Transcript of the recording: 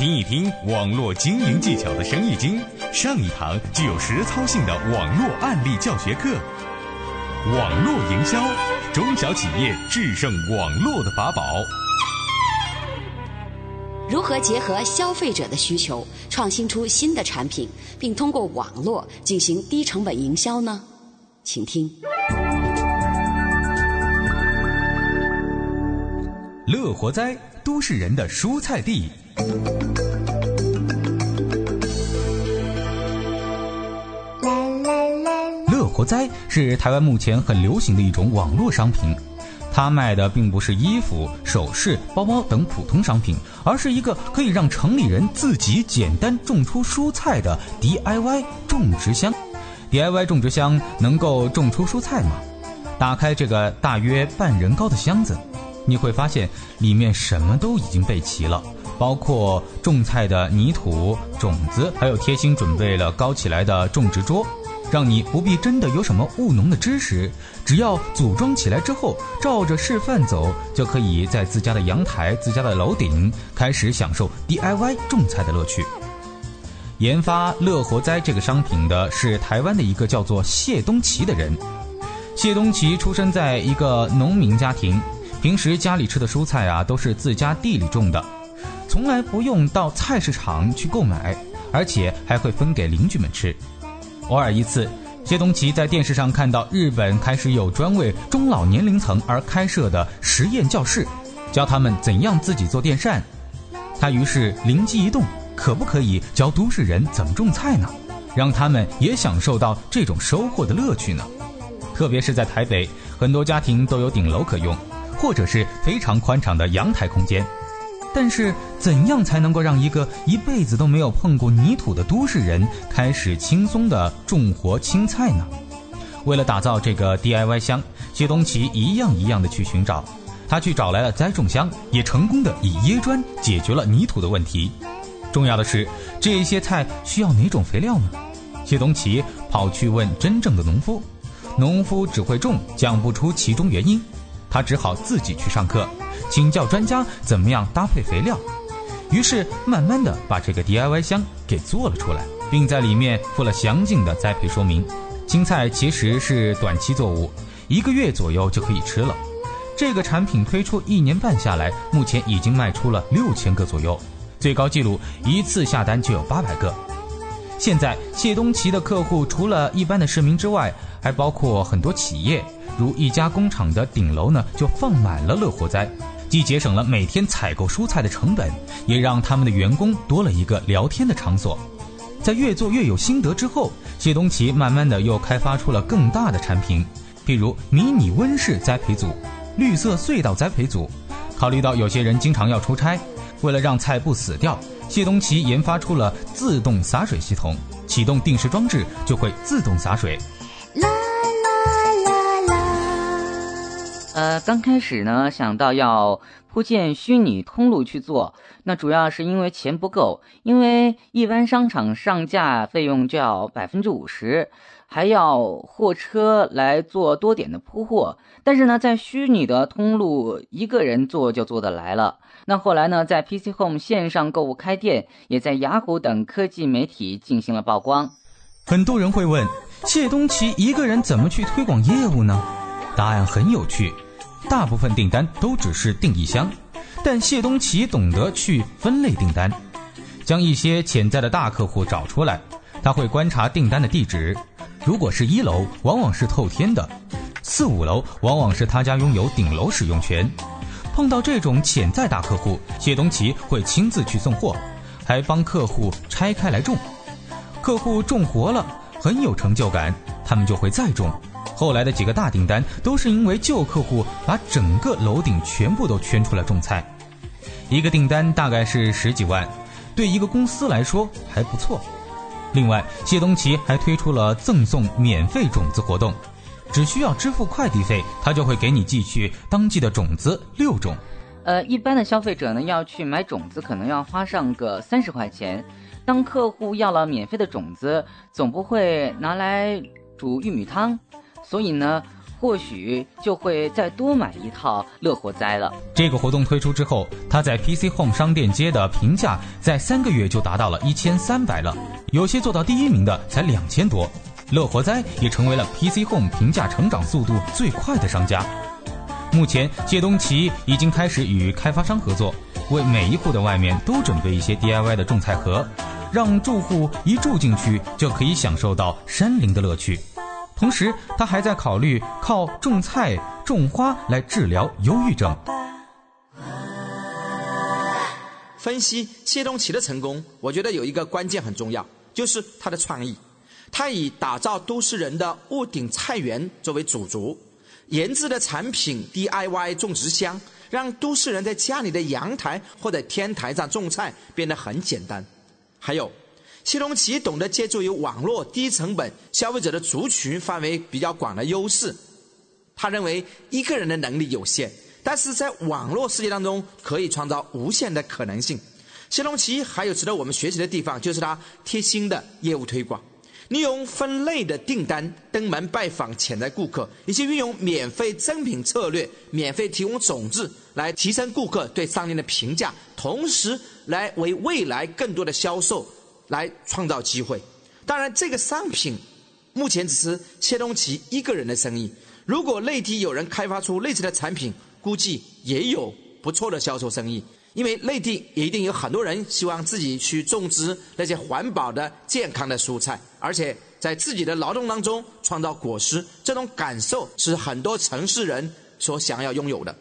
听一听网络经营技巧的生意经，上一堂具有实操性的网络案例教学课。网络营销，中小企业制胜网络的法宝。如何结合消费者的需求，创新出新的产品，并通过网络进行低成本营销呢？请听。乐活哉，都市人的蔬菜地。乐活哉是台湾目前很流行的一种网络商品，它卖的并不是衣服、首饰、包包等普通商品，而是一个可以让城里人自己简单种出蔬菜的 DIY 种植箱。DIY 种植箱能够种出蔬菜吗？打开这个大约半人高的箱子，你会发现里面什么都已经备齐了。包括种菜的泥土、种子，还有贴心准备了高起来的种植桌，让你不必真的有什么务农的知识，只要组装起来之后，照着示范走，就可以在自家的阳台、自家的楼顶开始享受 DIY 种菜的乐趣。研发乐活栽这个商品的是台湾的一个叫做谢东奇的人。谢东奇出生在一个农民家庭，平时家里吃的蔬菜啊，都是自家地里种的。从来不用到菜市场去购买，而且还会分给邻居们吃。偶尔一次，谢东奇在电视上看到日本开始有专为中老年龄层而开设的实验教室，教他们怎样自己做电扇。他于是灵机一动，可不可以教都市人怎么种菜呢？让他们也享受到这种收获的乐趣呢？特别是在台北，很多家庭都有顶楼可用，或者是非常宽敞的阳台空间。但是，怎样才能够让一个一辈子都没有碰过泥土的都市人开始轻松的种活青菜呢？为了打造这个 DIY 箱，谢东奇一样一样的去寻找，他去找来了栽种箱，也成功的以椰砖解决了泥土的问题。重要的是，这些菜需要哪种肥料呢？谢东奇跑去问真正的农夫，农夫只会种，讲不出其中原因，他只好自己去上课。请教专家怎么样搭配肥料，于是慢慢的把这个 DIY 箱给做了出来，并在里面附了详尽的栽培说明。青菜其实是短期作物，一个月左右就可以吃了。这个产品推出一年半下来，目前已经卖出了六千个左右，最高纪录一次下单就有八百个。现在谢东奇的客户除了一般的市民之外，还包括很多企业，如一家工厂的顶楼呢就放满了乐活栽。既节省了每天采购蔬菜的成本，也让他们的员工多了一个聊天的场所。在越做越有心得之后，谢东奇慢慢的又开发出了更大的产品，譬如迷你温室栽培组、绿色隧道栽培组。考虑到有些人经常要出差，为了让菜不死掉，谢东奇研发出了自动洒水系统，启动定时装置就会自动洒水。呃，刚开始呢，想到要铺建虚拟通路去做，那主要是因为钱不够，因为一般商场上架费用就要百分之五十，还要货车来做多点的铺货。但是呢，在虚拟的通路，一个人做就做得来了。那后来呢，在 PC Home 线上购物开店，也在雅虎等科技媒体进行了曝光。很多人会问，谢东奇一个人怎么去推广业务呢？答案很有趣，大部分订单都只是订一箱，但谢东奇懂得去分类订单，将一些潜在的大客户找出来，他会观察订单的地址，如果是一楼，往往是透天的；四五楼往往是他家拥有顶楼使用权。碰到这种潜在大客户，谢东奇会亲自去送货，还帮客户拆开来种。客户种活了，很有成就感，他们就会再种。后来的几个大订单都是因为旧客户把整个楼顶全部都圈出来种菜，一个订单大概是十几万，对一个公司来说还不错。另外，谢东奇还推出了赠送免费种子活动，只需要支付快递费，他就会给你寄去当季的种子六种。呃，一般的消费者呢要去买种子，可能要花上个三十块钱。当客户要了免费的种子，总不会拿来煮玉米汤。所以呢，或许就会再多买一套乐活哉了。这个活动推出之后，它在 PC Home 商店街的评价在三个月就达到了一千三百了，有些做到第一名的才两千多。乐活哉也成为了 PC Home 评价成长速度最快的商家。目前，谢东奇已经开始与开发商合作，为每一户的外面都准备一些 DIY 的种菜盒，让住户一住进去就可以享受到山林的乐趣。同时，他还在考虑靠种菜、种花来治疗忧郁症。分析谢东奇的成功，我觉得有一个关键很重要，就是他的创意。他以打造都市人的屋顶菜园作为主轴，研制的产品 DIY 种植箱，让都市人在家里的阳台或者天台上种菜变得很简单。还有。谢龙奇懂得借助于网络低成本消费者的族群范围比较广的优势，他认为一个人的能力有限，但是在网络世界当中可以创造无限的可能性。谢龙奇还有值得我们学习的地方，就是他贴心的业务推广，利用分类的订单登门拜访潜在顾客，以及运用免费赠品策略、免费提供种子来提升顾客对商店的评价，同时来为未来更多的销售。来创造机会，当然，这个商品目前只是谢东奇一个人的生意。如果内地有人开发出类似的产品，估计也有不错的销售生意。因为内地也一定有很多人希望自己去种植那些环保的、健康的蔬菜，而且在自己的劳动当中创造果实，这种感受是很多城市人所想要拥有的。